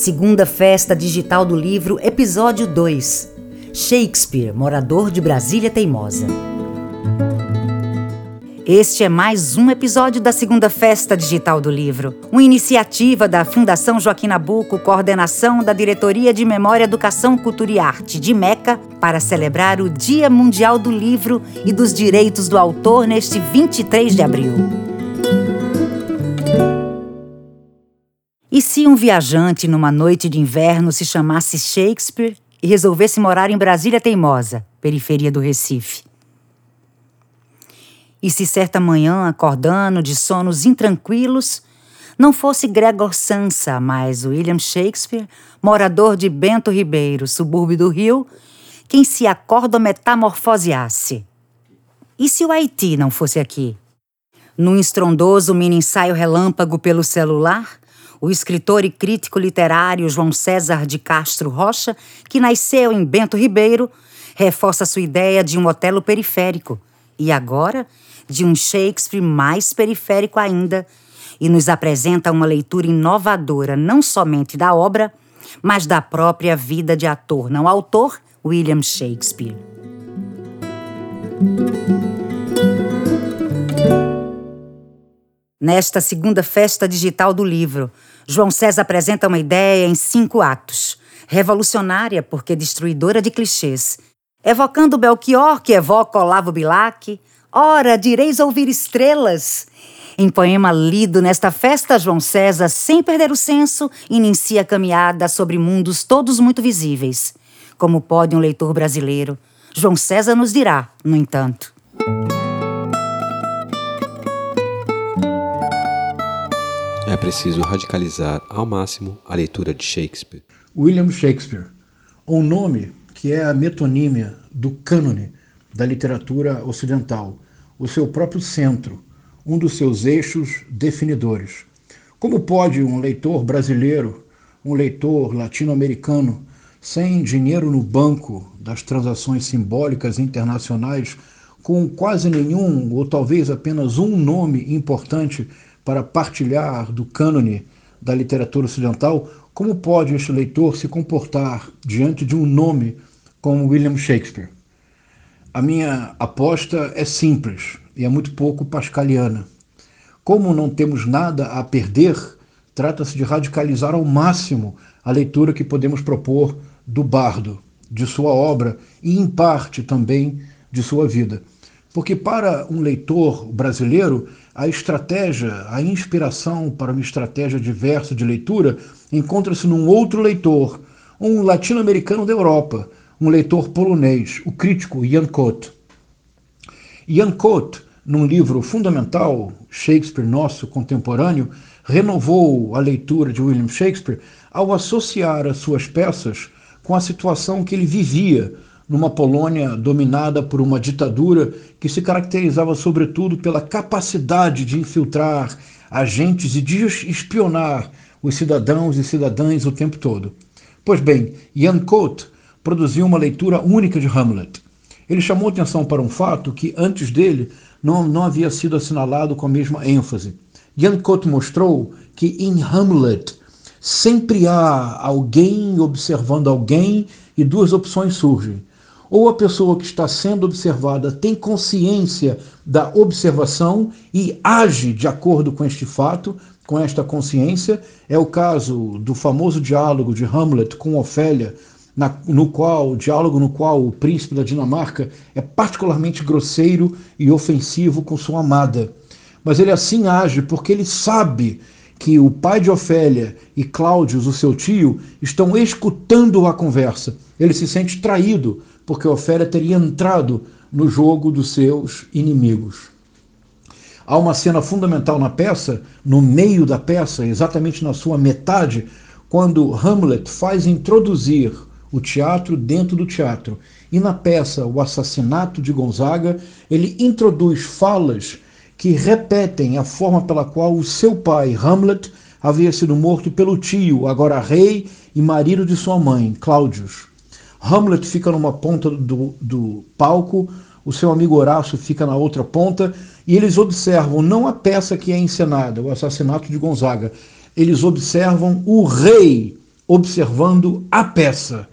Segunda Festa Digital do Livro, Episódio 2 Shakespeare, morador de Brasília Teimosa. Este é mais um episódio da segunda Festa Digital do Livro, uma iniciativa da Fundação Joaquim Nabuco, coordenação da Diretoria de Memória, Educação, Cultura e Arte de Meca, para celebrar o Dia Mundial do Livro e dos Direitos do Autor neste 23 de abril. E se um viajante numa noite de inverno se chamasse Shakespeare e resolvesse morar em Brasília Teimosa, periferia do Recife? E se certa manhã, acordando de sonos intranquilos, não fosse Gregor Sansa, mas William Shakespeare, morador de Bento Ribeiro, subúrbio do Rio, quem se acorda metamorfoseasse? E se o Haiti não fosse aqui? Num estrondoso mini-ensaio relâmpago pelo celular, o escritor e crítico literário João César de Castro Rocha, que nasceu em Bento Ribeiro, reforça sua ideia de um Otelo periférico e agora de um Shakespeare mais periférico ainda e nos apresenta uma leitura inovadora não somente da obra, mas da própria vida de ator, não autor, William Shakespeare. Nesta segunda festa digital do livro, João César apresenta uma ideia em cinco atos, revolucionária porque destruidora de clichês, evocando Belchior, que evoca Olavo Bilac, ora, direis ouvir estrelas. Em poema lido nesta festa, João César, sem perder o senso, inicia a caminhada sobre mundos todos muito visíveis. Como pode um leitor brasileiro? João César nos dirá, no entanto. É preciso radicalizar ao máximo a leitura de Shakespeare. William Shakespeare, um nome que é a metonímia do cânone da literatura ocidental, o seu próprio centro, um dos seus eixos definidores. Como pode um leitor brasileiro, um leitor latino-americano, sem dinheiro no banco das transações simbólicas internacionais, com quase nenhum ou talvez apenas um nome importante para partilhar do cânone da literatura ocidental, como pode este leitor se comportar diante de um nome como William Shakespeare? A minha aposta é simples e é muito pouco pascaliana. Como não temos nada a perder, trata-se de radicalizar ao máximo a leitura que podemos propor do bardo, de sua obra e, em parte, também de sua vida. Porque para um leitor brasileiro, a estratégia, a inspiração para uma estratégia diversa de leitura encontra-se num outro leitor, um latino-americano da Europa, um leitor polonês, o crítico Jan Kot. Jan Kot, num livro fundamental, Shakespeare Nosso Contemporâneo, renovou a leitura de William Shakespeare ao associar as suas peças com a situação que ele vivia numa Polônia dominada por uma ditadura que se caracterizava sobretudo pela capacidade de infiltrar agentes e de espionar os cidadãos e cidadãs o tempo todo. Pois bem, Jan Cote produziu uma leitura única de Hamlet. Ele chamou atenção para um fato que antes dele não, não havia sido assinalado com a mesma ênfase. Jan Cote mostrou que em Hamlet sempre há alguém observando alguém e duas opções surgem ou a pessoa que está sendo observada tem consciência da observação e age de acordo com este fato, com esta consciência. É o caso do famoso diálogo de Hamlet com Ofélia, na, no qual o diálogo no qual o príncipe da Dinamarca é particularmente grosseiro e ofensivo com sua amada. Mas ele assim age porque ele sabe que o pai de Ofélia e Cláudios, o seu tio, estão escutando a conversa. Ele se sente traído porque Ofélia teria entrado no jogo dos seus inimigos. Há uma cena fundamental na peça, no meio da peça, exatamente na sua metade, quando Hamlet faz introduzir o teatro dentro do teatro. E na peça O Assassinato de Gonzaga, ele introduz falas que repetem a forma pela qual o seu pai, Hamlet, havia sido morto pelo tio, agora rei e marido de sua mãe, Cláudius. Hamlet fica numa ponta do, do palco, o seu amigo Horácio fica na outra ponta, e eles observam não a peça que é encenada, o assassinato de Gonzaga, eles observam o rei observando a peça.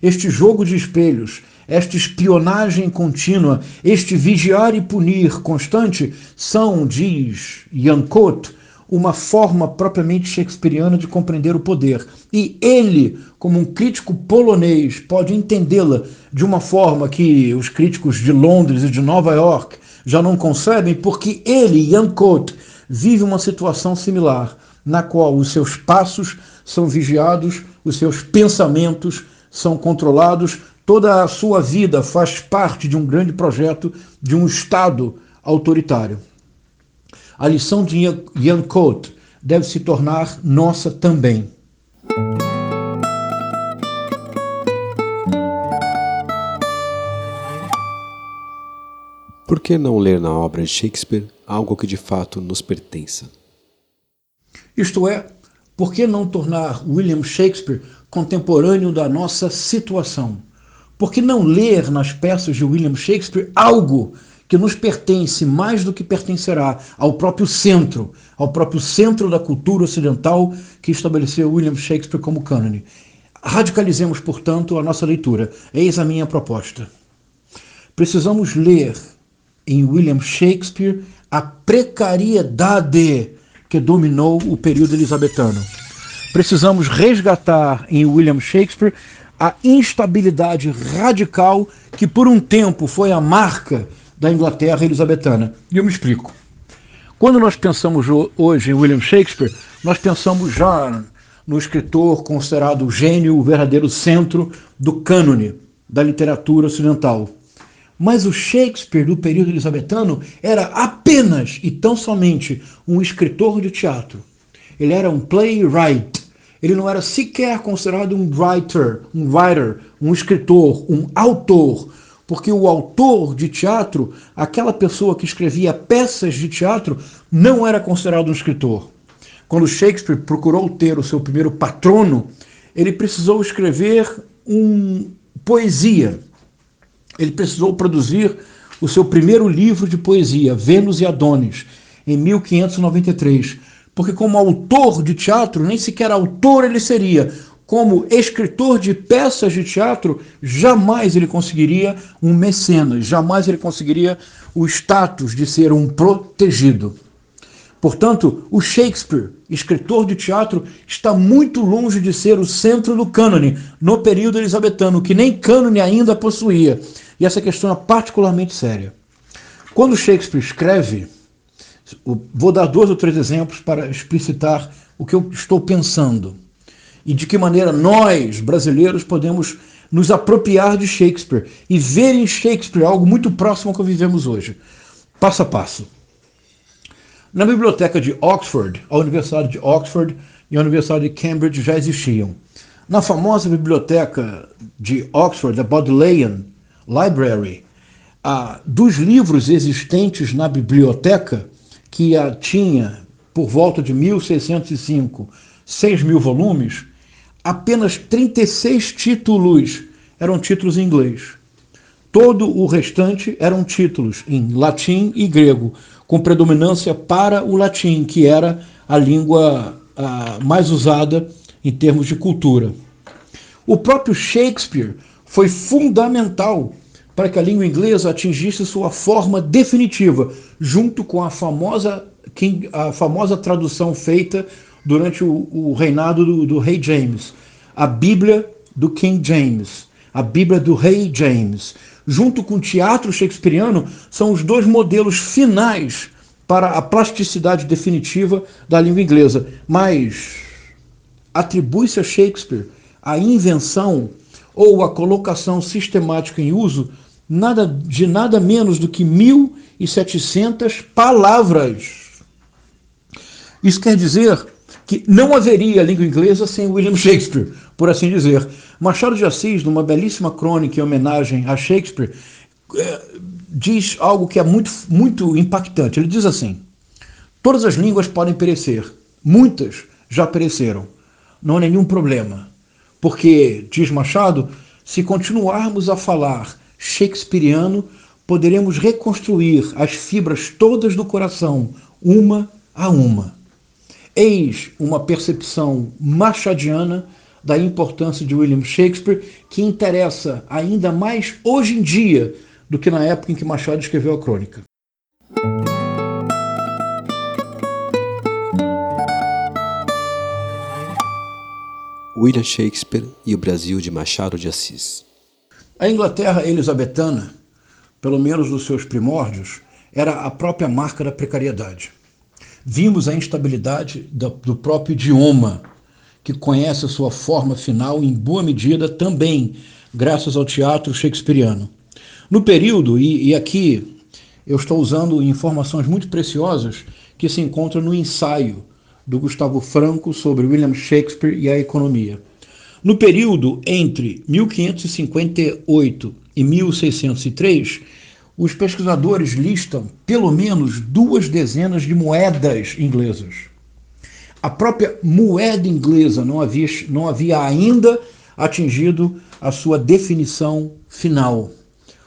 Este jogo de espelhos, esta espionagem contínua, este vigiar e punir constante são, diz Yancote, uma forma propriamente shakespeariana de compreender o poder. E ele, como um crítico polonês, pode entendê-la de uma forma que os críticos de Londres e de Nova York já não concebem, porque ele, Yancote, vive uma situação similar, na qual os seus passos são vigiados, os seus pensamentos são controlados, toda a sua vida faz parte de um grande projeto de um Estado autoritário. A lição de Ian Cote deve se tornar nossa também. Por que não ler na obra de Shakespeare algo que de fato nos pertença? Isto é, por que não tornar William Shakespeare contemporâneo da nossa situação? Por que não ler nas peças de William Shakespeare algo que nos pertence mais do que pertencerá ao próprio centro, ao próprio centro da cultura ocidental que estabeleceu William Shakespeare como cânone? Radicalizemos, portanto, a nossa leitura. Eis a minha proposta. Precisamos ler em William Shakespeare a precariedade que dominou o período elisabetano. Precisamos resgatar em William Shakespeare a instabilidade radical que por um tempo foi a marca da Inglaterra elisabetana. E eu me explico. Quando nós pensamos hoje em William Shakespeare, nós pensamos já no escritor considerado o gênio, o verdadeiro centro do cânone da literatura ocidental. Mas o Shakespeare do período elisabetano era apenas e tão somente um escritor de teatro. Ele era um playwright. Ele não era sequer considerado um writer, um writer, um escritor, um autor, porque o autor de teatro, aquela pessoa que escrevia peças de teatro, não era considerado um escritor. Quando Shakespeare procurou ter o seu primeiro patrono, ele precisou escrever um poesia ele precisou produzir o seu primeiro livro de poesia, Vênus e Adonis, em 1593. Porque, como autor de teatro, nem sequer autor ele seria. Como escritor de peças de teatro, jamais ele conseguiria um mecenas, jamais ele conseguiria o status de ser um protegido. Portanto, o Shakespeare, escritor de teatro, está muito longe de ser o centro do cânone no período elisabetano, que nem cânone ainda possuía. E essa questão é particularmente séria. Quando Shakespeare escreve, vou dar dois ou três exemplos para explicitar o que eu estou pensando e de que maneira nós, brasileiros, podemos nos apropriar de Shakespeare e ver em Shakespeare algo muito próximo ao que vivemos hoje. Passo a passo. Na biblioteca de Oxford, a Universidade de Oxford e a Universidade de Cambridge já existiam. Na famosa biblioteca de Oxford, a Bodleian Library, dos livros existentes na biblioteca, que tinha por volta de 1605, 6 mil volumes, apenas 36 títulos eram títulos em inglês. Todo o restante eram títulos em latim e grego, com predominância para o latim, que era a língua a, mais usada em termos de cultura. O próprio Shakespeare foi fundamental para que a língua inglesa atingisse sua forma definitiva, junto com a famosa, a famosa tradução feita durante o, o reinado do, do rei James, a Bíblia do King James, a Bíblia do rei James junto com o teatro shakespeariano, são os dois modelos finais para a plasticidade definitiva da língua inglesa. Mas atribui-se a Shakespeare a invenção ou a colocação sistemática em uso nada, de nada menos do que 1.700 palavras. Isso quer dizer que não haveria língua inglesa sem William Shakespeare, por assim dizer. Machado de Assis, numa belíssima crônica em homenagem a Shakespeare, é, diz algo que é muito, muito impactante. Ele diz assim: Todas as línguas podem perecer, muitas já pereceram. Não há nenhum problema, porque, diz Machado, se continuarmos a falar shakespeariano, poderemos reconstruir as fibras todas do coração, uma a uma. Eis uma percepção machadiana da importância de William Shakespeare, que interessa ainda mais hoje em dia do que na época em que Machado escreveu a crônica. William Shakespeare e o Brasil de Machado de Assis. A Inglaterra elisabetana, pelo menos nos seus primórdios, era a própria marca da precariedade. Vimos a instabilidade do próprio idioma, que conhece a sua forma final em boa medida também graças ao teatro shakespeariano. No período, e, e aqui eu estou usando informações muito preciosas que se encontram no ensaio do Gustavo Franco sobre William Shakespeare e a economia. No período entre 1558 e 1603, os pesquisadores listam pelo menos duas dezenas de moedas inglesas. A própria moeda inglesa não havia, não havia ainda atingido a sua definição final.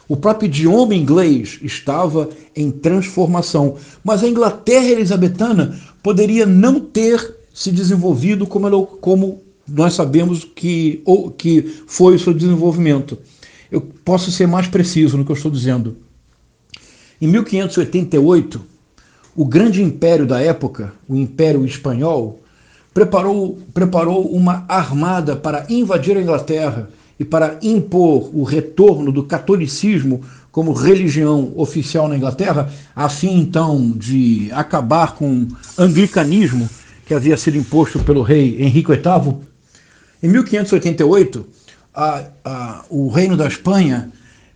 O próprio idioma inglês estava em transformação, mas a Inglaterra elisabetana poderia não ter se desenvolvido como, ela, como nós sabemos que, ou, que foi o seu desenvolvimento. Eu posso ser mais preciso no que eu estou dizendo. Em 1588, o grande império da época, o Império Espanhol, preparou, preparou uma armada para invadir a Inglaterra e para impor o retorno do catolicismo como religião oficial na Inglaterra, a fim então de acabar com o anglicanismo que havia sido imposto pelo rei Henrique VIII. Em 1588, a, a, o Reino da Espanha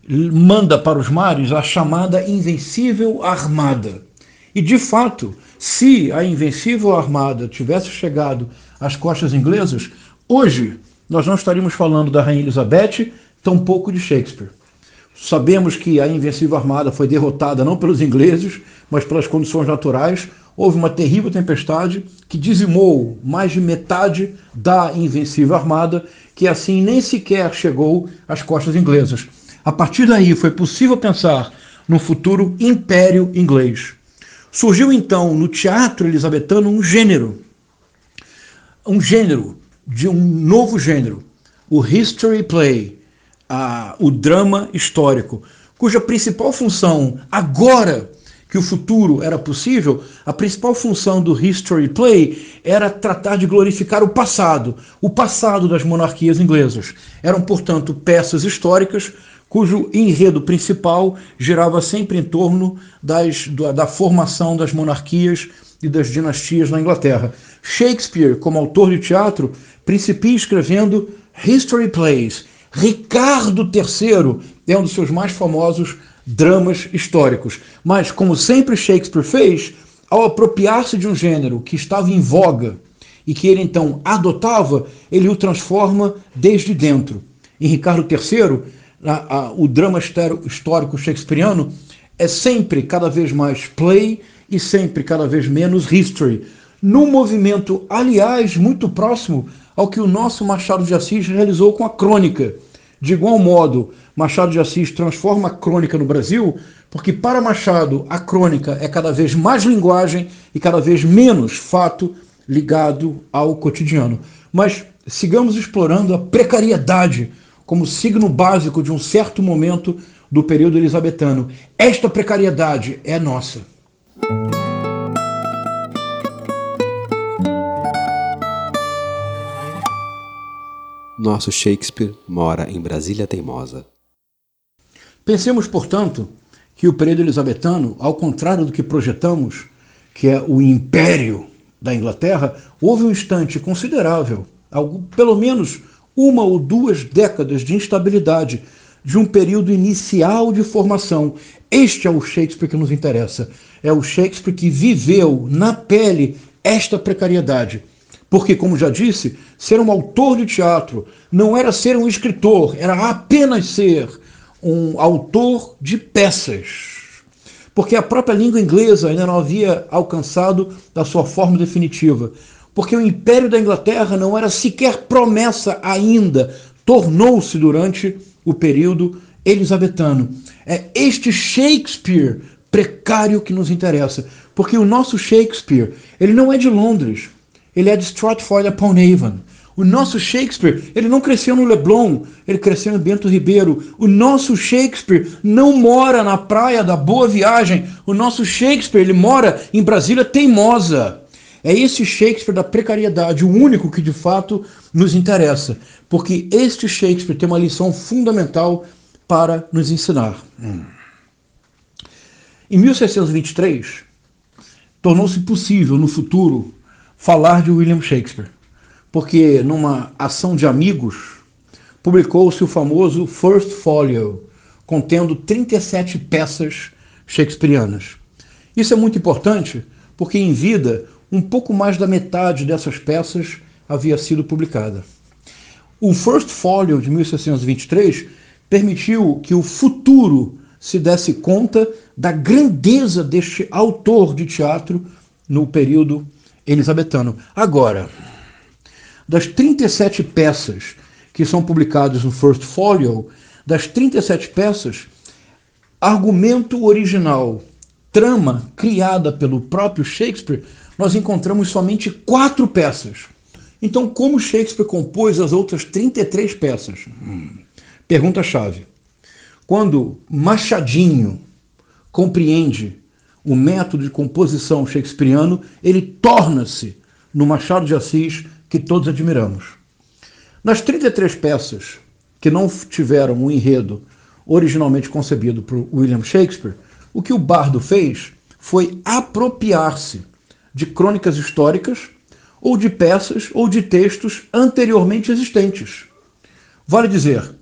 manda para os mares a chamada Invencível Armada. E, de fato, se a Invencível Armada tivesse chegado às costas inglesas, hoje nós não estaríamos falando da Rainha Elizabeth, tampouco de Shakespeare. Sabemos que a Invencível Armada foi derrotada não pelos ingleses, mas pelas condições naturais. Houve uma terrível tempestade que dizimou mais de metade da Invencível Armada, que assim nem sequer chegou às costas inglesas. A partir daí foi possível pensar no futuro império inglês. Surgiu então no teatro elisabetano um gênero, um gênero de um novo gênero, o history play, a, o drama histórico, cuja principal função agora que o futuro era possível, a principal função do history play era tratar de glorificar o passado, o passado das monarquias inglesas. Eram, portanto, peças históricas cujo enredo principal girava sempre em torno das, da, da formação das monarquias e das dinastias na Inglaterra. Shakespeare, como autor de teatro, principia escrevendo History Plays. Ricardo III é um dos seus mais famosos dramas históricos. Mas, como sempre Shakespeare fez, ao apropriar-se de um gênero que estava em voga e que ele então adotava, ele o transforma desde dentro. Em Ricardo III, a, a, o drama histórico shakespeariano é sempre cada vez mais play e sempre cada vez menos history, num movimento, aliás, muito próximo ao que o nosso Machado de Assis realizou com a crônica. De igual modo, Machado de Assis transforma a crônica no Brasil, porque para Machado a crônica é cada vez mais linguagem e cada vez menos fato ligado ao cotidiano. Mas sigamos explorando a precariedade como signo básico de um certo momento do período elisabetano. Esta precariedade é nossa. Nosso Shakespeare mora em Brasília Teimosa. Pensemos, portanto, que o período elisabetano, ao contrário do que projetamos, que é o império da Inglaterra, houve um instante considerável, algo, pelo menos uma ou duas décadas de instabilidade, de um período inicial de formação. Este é o Shakespeare que nos interessa. É o Shakespeare que viveu na pele esta precariedade. Porque, como já disse, ser um autor de teatro não era ser um escritor, era apenas ser um autor de peças. Porque a própria língua inglesa ainda não havia alcançado a sua forma definitiva porque o Império da Inglaterra não era sequer promessa ainda, tornou-se durante o período elisabetano. É este Shakespeare precário que nos interessa, porque o nosso Shakespeare, ele não é de Londres, ele é de Stratford upon Avon, O nosso Shakespeare, ele não cresceu no Leblon, ele cresceu em Bento Ribeiro. O nosso Shakespeare não mora na praia da Boa Viagem. O nosso Shakespeare, ele mora em Brasília Teimosa. É esse Shakespeare da precariedade, o único que de fato nos interessa, porque este Shakespeare tem uma lição fundamental para nos ensinar. Hum. Em 1623, tornou-se possível no futuro falar de William Shakespeare porque numa ação de amigos publicou-se o famoso First Folio, contendo 37 peças shakespearianas. Isso é muito importante porque em vida um pouco mais da metade dessas peças havia sido publicada. O First Folio de 1623 permitiu que o futuro se desse conta da grandeza deste autor de teatro no período elisabetano. Agora, das 37 peças que são publicadas no First Folio, das 37 peças, argumento original, trama criada pelo próprio Shakespeare, nós encontramos somente quatro peças. Então, como Shakespeare compôs as outras 33 peças? Hum. Pergunta-chave. Quando Machadinho compreende o método de composição shakespeariano, ele torna-se, no Machado de Assis, que todos admiramos. Nas 33 peças que não tiveram um enredo originalmente concebido por William Shakespeare, o que o bardo fez foi apropriar-se de crônicas históricas ou de peças ou de textos anteriormente existentes. Vale dizer,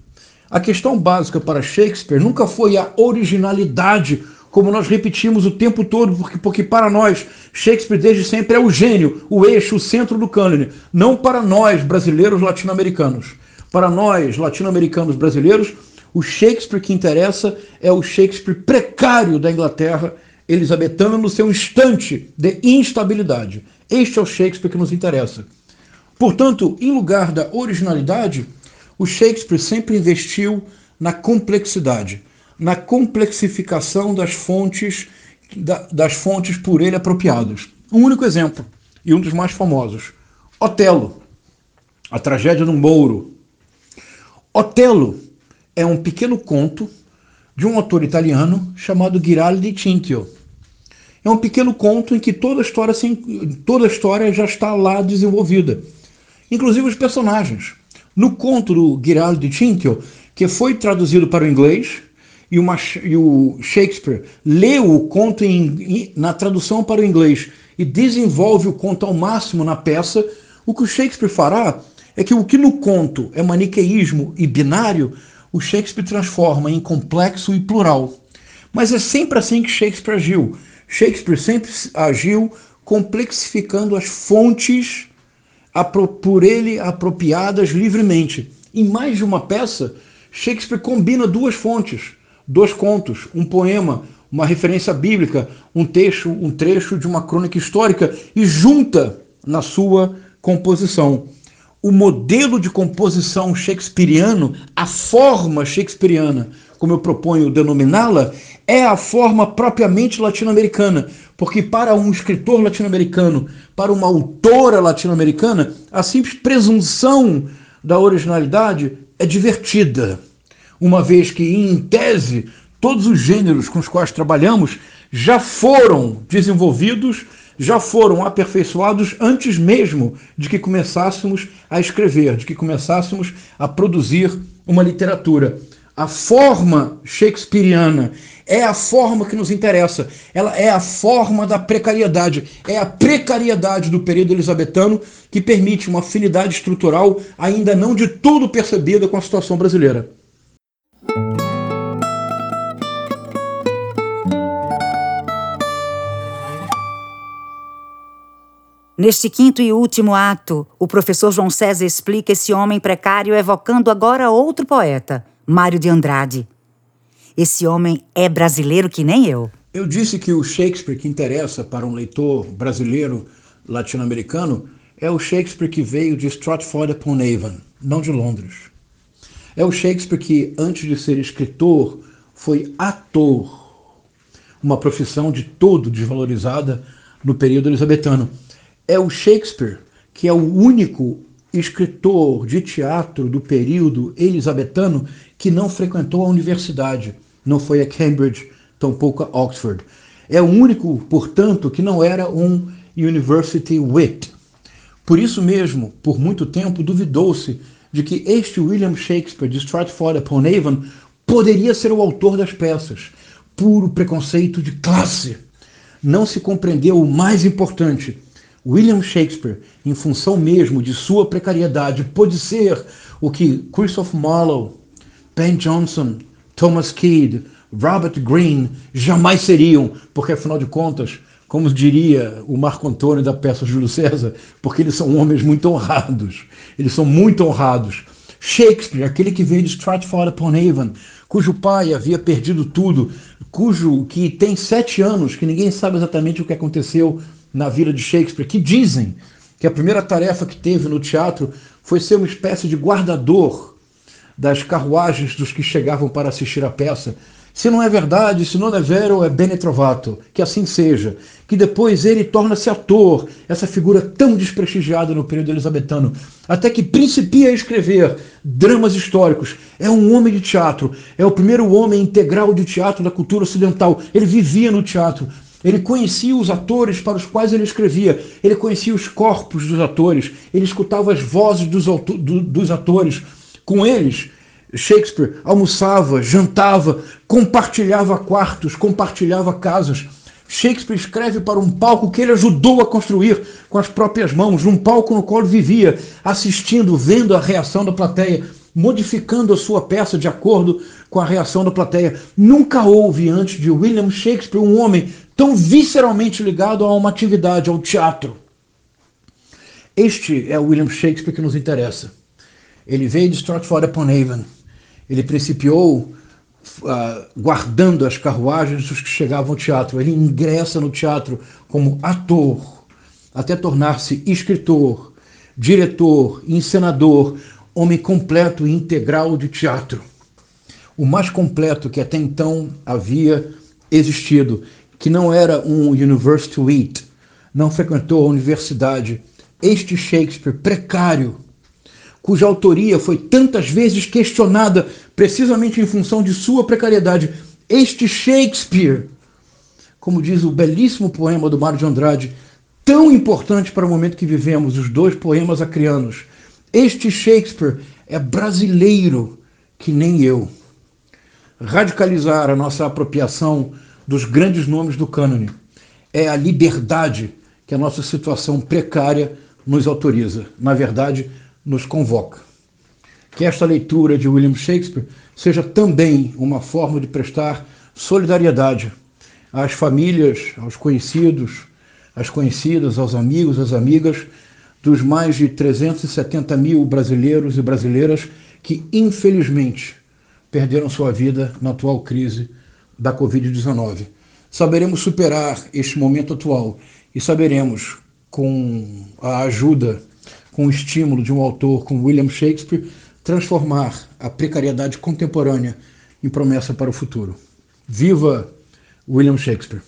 a questão básica para Shakespeare nunca foi a originalidade como nós repetimos o tempo todo, porque, porque para nós, Shakespeare desde sempre é o gênio, o eixo, o centro do cânone. Não para nós, brasileiros latino-americanos. Para nós, latino-americanos brasileiros, o Shakespeare que interessa é o Shakespeare precário da Inglaterra, elisabetana, no seu instante de instabilidade. Este é o Shakespeare que nos interessa. Portanto, em lugar da originalidade, o Shakespeare sempre investiu na complexidade na complexificação das fontes, das fontes por ele apropriadas. Um único exemplo, e um dos mais famosos: Otelo, a tragédia do Mouro. Otelo é um pequeno conto de um autor italiano chamado Giraldi Cinthio. É um pequeno conto em que toda a história, toda a história já está lá desenvolvida, inclusive os personagens. No conto do Giraldi Cinthio, que foi traduzido para o inglês, e, uma, e o Shakespeare leu o conto em, na tradução para o inglês e desenvolve o conto ao máximo na peça, o que o Shakespeare fará é que o que no conto é maniqueísmo e binário, o Shakespeare transforma em complexo e plural. Mas é sempre assim que Shakespeare agiu. Shakespeare sempre agiu complexificando as fontes por ele apropriadas livremente. Em mais de uma peça, Shakespeare combina duas fontes, dois contos, um poema, uma referência bíblica, um texto, um trecho de uma crônica histórica e junta na sua composição. O modelo de composição shakespeariano, a forma shakespeariana, como eu proponho denominá-la, é a forma propriamente latino-americana, porque para um escritor latino-americano, para uma autora latino-americana, a simples presunção da originalidade é divertida uma vez que, em tese, todos os gêneros com os quais trabalhamos já foram desenvolvidos, já foram aperfeiçoados antes mesmo de que começássemos a escrever, de que começássemos a produzir uma literatura. A forma shakespeariana é a forma que nos interessa. Ela é a forma da precariedade. É a precariedade do período elisabetano que permite uma afinidade estrutural ainda não de tudo percebida com a situação brasileira. Neste quinto e último ato, o professor João César explica esse homem precário evocando agora outro poeta, Mário de Andrade. Esse homem é brasileiro que nem eu. Eu disse que o Shakespeare que interessa para um leitor brasileiro latino-americano é o Shakespeare que veio de Stratford upon Avon, não de Londres. É o Shakespeare que, antes de ser escritor, foi ator, uma profissão de todo desvalorizada no período elisabetano é o Shakespeare, que é o único escritor de teatro do período elisabetano que não frequentou a universidade, não foi a Cambridge, tampouco a Oxford. É o único, portanto, que não era um university wit. Por isso mesmo, por muito tempo, duvidou-se de que este William Shakespeare de Stratford upon Avon poderia ser o autor das peças. Puro preconceito de classe. Não se compreendeu o mais importante. William Shakespeare, em função mesmo de sua precariedade, pôde ser o que Christopher Marlowe, Ben Jonson, Thomas Keed, Robert Greene jamais seriam, porque afinal de contas, como diria o Marco Antônio da peça Júlio César, porque eles são homens muito honrados. Eles são muito honrados. Shakespeare, aquele que veio de Stratford upon Avon, cujo pai havia perdido tudo, cujo que tem sete anos, que ninguém sabe exatamente o que aconteceu na vida de Shakespeare, que dizem que a primeira tarefa que teve no teatro foi ser uma espécie de guardador das carruagens dos que chegavam para assistir a peça. Se não é verdade, se não é vero, é bene trovato. Que assim seja. Que depois ele torna-se ator, essa figura tão desprestigiada no período elisabetano, até que principia a escrever dramas históricos. É um homem de teatro, é o primeiro homem integral de teatro da cultura ocidental. Ele vivia no teatro. Ele conhecia os atores para os quais ele escrevia, ele conhecia os corpos dos atores, ele escutava as vozes dos, dos atores. Com eles, Shakespeare almoçava, jantava, compartilhava quartos, compartilhava casas. Shakespeare escreve para um palco que ele ajudou a construir com as próprias mãos, um palco no qual vivia, assistindo, vendo a reação da plateia, modificando a sua peça de acordo com a reação da plateia. Nunca houve antes de William Shakespeare um homem tão visceralmente ligado a uma atividade, ao teatro. Este é o William Shakespeare que nos interessa. Ele veio de Stratford upon Avon ele principiou uh, guardando as carruagens dos que chegavam ao teatro. Ele ingressa no teatro como ator, até tornar-se escritor, diretor, encenador, homem completo e integral de teatro. O mais completo que até então havia existido, que não era um university wit, não frequentou a universidade. Este Shakespeare precário, cuja autoria foi tantas vezes questionada precisamente em função de sua precariedade. Este Shakespeare, como diz o belíssimo poema do Mário de Andrade, tão importante para o momento que vivemos, os dois poemas acrianos. Este Shakespeare é brasileiro que nem eu. Radicalizar a nossa apropriação dos grandes nomes do cânone é a liberdade que a nossa situação precária nos autoriza. Na verdade, nos convoca. Que esta leitura de William Shakespeare seja também uma forma de prestar solidariedade às famílias, aos conhecidos, às conhecidas, aos amigos, às amigas dos mais de 370 mil brasileiros e brasileiras que, infelizmente, perderam sua vida na atual crise da Covid-19. Saberemos superar este momento atual e saberemos, com a ajuda com o estímulo de um autor como William Shakespeare, transformar a precariedade contemporânea em promessa para o futuro. Viva William Shakespeare!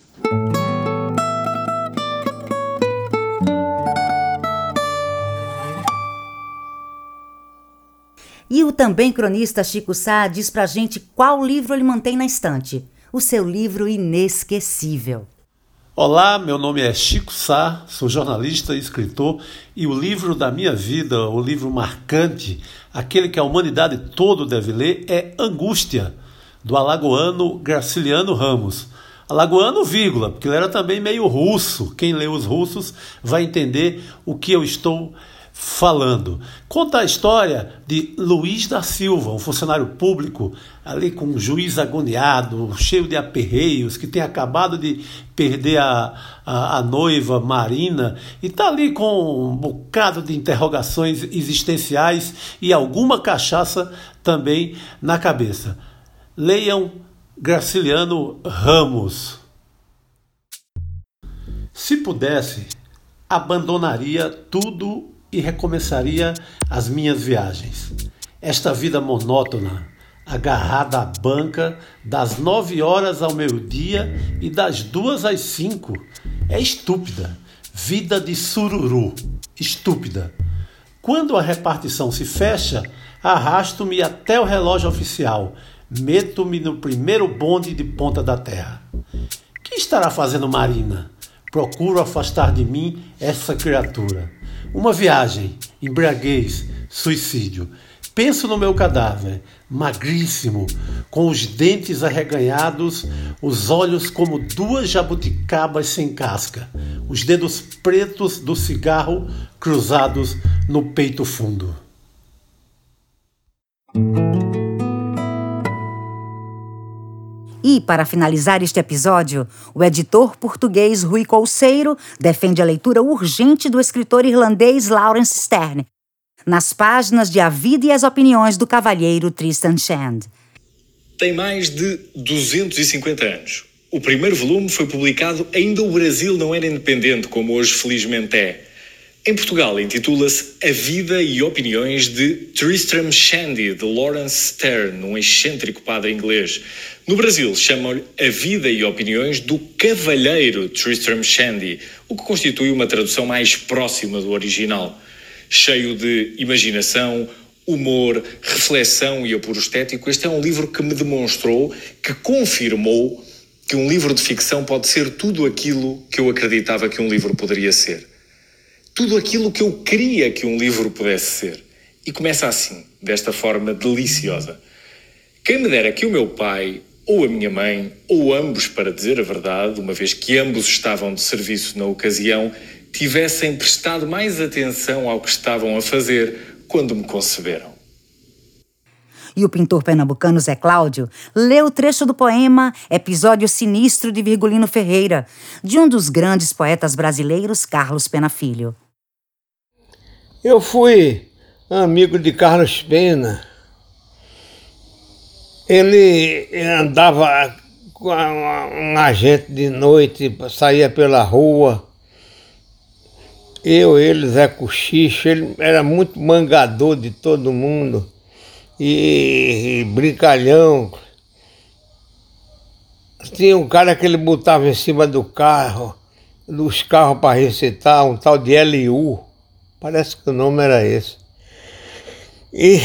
E o também cronista Chico Sá diz pra gente qual livro ele mantém na estante. O seu livro inesquecível. Olá, meu nome é Chico Sá, sou jornalista e escritor, e o livro da minha vida, o livro marcante, aquele que a humanidade toda deve ler, é Angústia, do alagoano Graciliano Ramos. Alagoano, vírgula, porque ele era também meio russo. Quem lê os russos vai entender o que eu estou falando. Conta a história de Luiz da Silva, um funcionário público ali com um juiz agoniado, cheio de aperreios, que tem acabado de perder a, a, a noiva Marina e está ali com um bocado de interrogações existenciais e alguma cachaça também na cabeça. Leiam Graciliano Ramos. Se pudesse, abandonaria tudo e recomeçaria as minhas viagens. Esta vida monótona, agarrada à banca das nove horas ao meio-dia e das duas às cinco, é estúpida. Vida de sururu, estúpida. Quando a repartição se fecha, arrasto-me até o relógio oficial, meto-me no primeiro bonde de Ponta da Terra. Que estará fazendo Marina? Procuro afastar de mim essa criatura. Uma viagem, embriaguez, suicídio. Penso no meu cadáver, magríssimo, com os dentes arreganhados, os olhos como duas jabuticabas sem casca, os dedos pretos do cigarro cruzados no peito fundo. E, para finalizar este episódio, o editor português Rui Colseiro defende a leitura urgente do escritor irlandês Lawrence Stern, nas páginas de A Vida e as Opiniões do Cavalheiro Tristan Shand. Tem mais de 250 anos. O primeiro volume foi publicado ainda o Brasil não era independente, como hoje felizmente é. Em Portugal intitula-se A Vida e Opiniões de Tristram Shandy, de Lawrence Stern, um excêntrico padre inglês. No Brasil chamam-lhe A Vida e Opiniões do Cavalheiro Tristram Shandy, o que constitui uma tradução mais próxima do original cheio de imaginação, humor, reflexão e apuro estético. Este é um livro que me demonstrou, que confirmou que um livro de ficção pode ser tudo aquilo que eu acreditava que um livro poderia ser. Tudo aquilo que eu queria que um livro pudesse ser. E começa assim, desta forma deliciosa. Quem me dera que o meu pai, ou a minha mãe, ou ambos, para dizer a verdade, uma vez que ambos estavam de serviço na ocasião, tivessem prestado mais atenção ao que estavam a fazer quando me conceberam. E o pintor pernambucano Zé Cláudio leu o trecho do poema Episódio Sinistro de Virgulino Ferreira, de um dos grandes poetas brasileiros, Carlos Pena Filho. Eu fui amigo de Carlos Pena. Ele andava com um agente de noite, saía pela rua eu, ele, Zé Cochicho, ele era muito mangador de todo mundo e, e brincalhão. Tinha um cara que ele botava em cima do carro, dos carros para recitar, um tal de LU, parece que o nome era esse. E,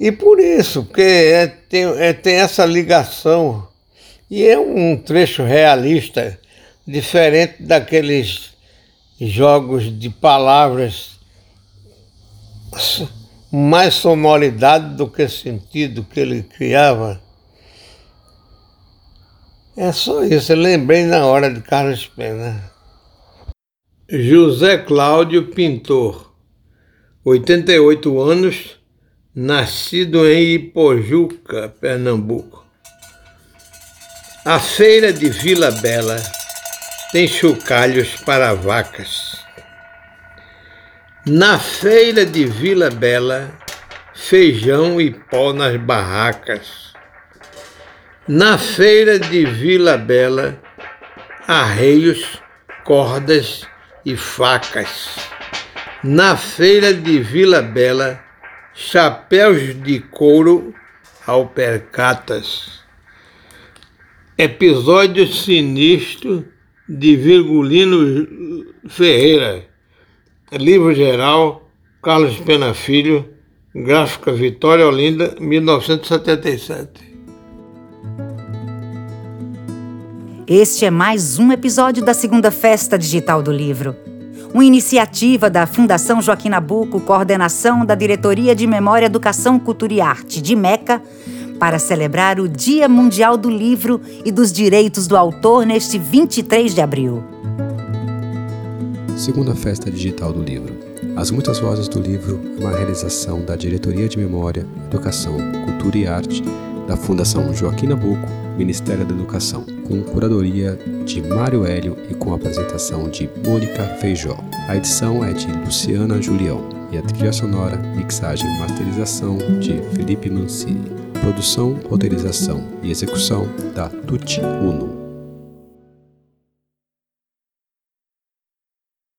e por isso, porque é, tem, é, tem essa ligação, e é um trecho realista, diferente daqueles jogos de palavras mais sonoridade do que sentido que ele criava. É só isso, eu lembrei na hora de Carlos Pena. José Cláudio Pintor, 88 anos, nascido em Ipojuca, Pernambuco. A feira de Vila Bela tem chocalhos para vacas. Na feira de Vila Bela, feijão e pó nas barracas. Na feira de Vila Bela, arreios, cordas e facas. Na feira de Vila Bela, chapéus de couro alpercatas. Episódio sinistro de Virgulino Ferreira. Livro geral, Carlos Pena Filho, gráfica Vitória Olinda, 1977. Este é mais um episódio da segunda Festa Digital do Livro. Uma iniciativa da Fundação Joaquim Nabuco, coordenação da Diretoria de Memória, Educação, Cultura e Arte de Meca, para celebrar o Dia Mundial do Livro e dos Direitos do Autor neste 23 de abril. Segunda Festa Digital do Livro. As Muitas Vozes do Livro é uma realização da Diretoria de Memória, Educação, Cultura e Arte da Fundação Joaquim Nabuco, Ministério da Educação, com curadoria de Mário Hélio e com apresentação de Mônica Feijó. A edição é de Luciana Julião e a trilha sonora, mixagem e masterização de Felipe Mancini. Produção, roteirização e execução da Tuti Uno.